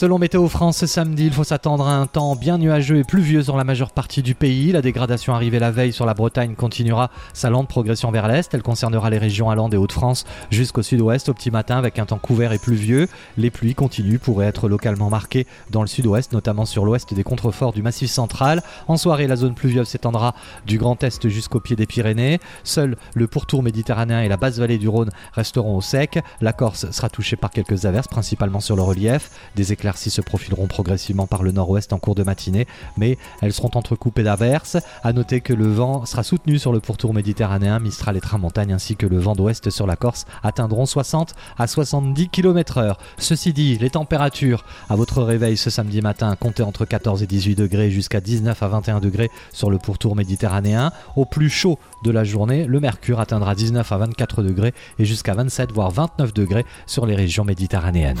Selon Météo France, ce samedi, il faut s'attendre à un temps bien nuageux et pluvieux sur la majeure partie du pays. La dégradation arrivée la veille sur la Bretagne continuera sa lente progression vers l'est. Elle concernera les régions allant des Hauts-de-France jusqu'au sud-ouest au petit matin avec un temps couvert et pluvieux. Les pluies continuent pourraient être localement marquées dans le sud-ouest, notamment sur l'ouest des contreforts du Massif central. En soirée, la zone pluvieuse s'étendra du Grand Est jusqu'au pied des Pyrénées. Seul le pourtour méditerranéen et la basse vallée du Rhône resteront au sec. La Corse sera touchée par quelques averses, principalement sur le relief. Des éclairs éclaircies se profileront progressivement par le nord-ouest en cours de matinée, mais elles seront entrecoupées d'averses. À noter que le vent sera soutenu sur le pourtour méditerranéen, Mistral et Tramontagne ainsi que le vent d'ouest sur la Corse atteindront 60 à 70 km/h. Ceci dit, les températures à votre réveil ce samedi matin comptez entre 14 et 18 degrés jusqu'à 19 à 21 degrés sur le pourtour méditerranéen. Au plus chaud de la journée, le mercure atteindra 19 à 24 degrés et jusqu'à 27 voire 29 degrés sur les régions méditerranéennes.